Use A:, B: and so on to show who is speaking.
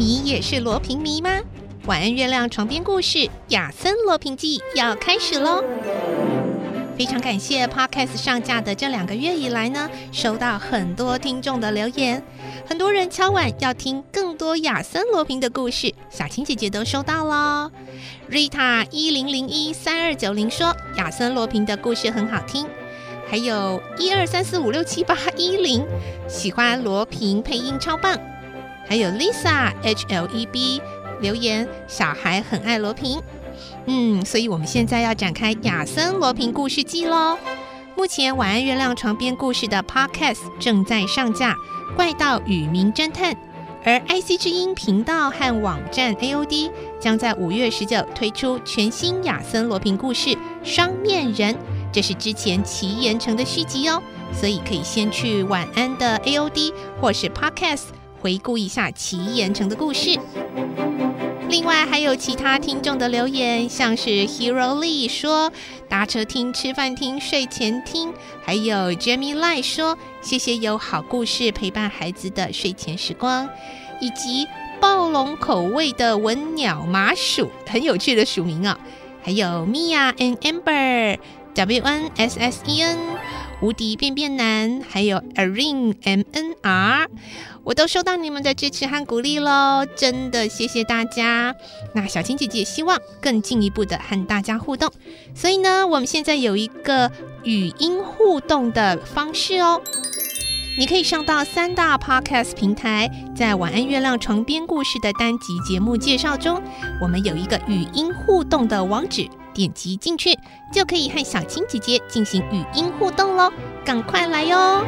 A: 你也是罗平迷吗？晚安月亮床边故事《亚森罗平记》要开始喽！非常感谢 Podcast 上架的这两个月以来呢，收到很多听众的留言，很多人敲碗要听更多亚森罗平的故事，小青姐姐都收到喽。Rita 一零零一三二九零说亚森罗平的故事很好听，还有一二三四五六七八一零喜欢罗平配音超棒。还有 Lisa H L E B 留言，小孩很爱罗平，嗯，所以我们现在要展开亚森罗平故事记喽。目前晚安月亮床边故事的 Podcast 正在上架，《怪盗与名侦探》，而 IC 之音频道和网站 AOD 将在五月十九推出全新亚森罗平故事《双面人》，这是之前奇岩城的续集哦，所以可以先去晚安的 AOD 或是 Podcast。回顾一下奇岩城的故事。另外还有其他听众的留言，像是 Hero Lee 说搭车听、吃饭听、睡前听，还有 Jamie Lai 说谢谢有好故事陪伴孩子的睡前时光，以及暴龙口味的文鸟麻薯，很有趣的署名啊、还有 Mia and Amber W N S S E N 无敌变变男，还有 Arin M N R。我都收到你们的支持和鼓励喽，真的谢谢大家。那小青姐姐希望更进一步的和大家互动，所以呢，我们现在有一个语音互动的方式哦。你可以上到三大 Podcast 平台，在晚安月亮床边故事的单集节目介绍中，我们有一个语音互动的网址，点击进去就可以和小青姐姐进行语音互动喽，赶快来哟！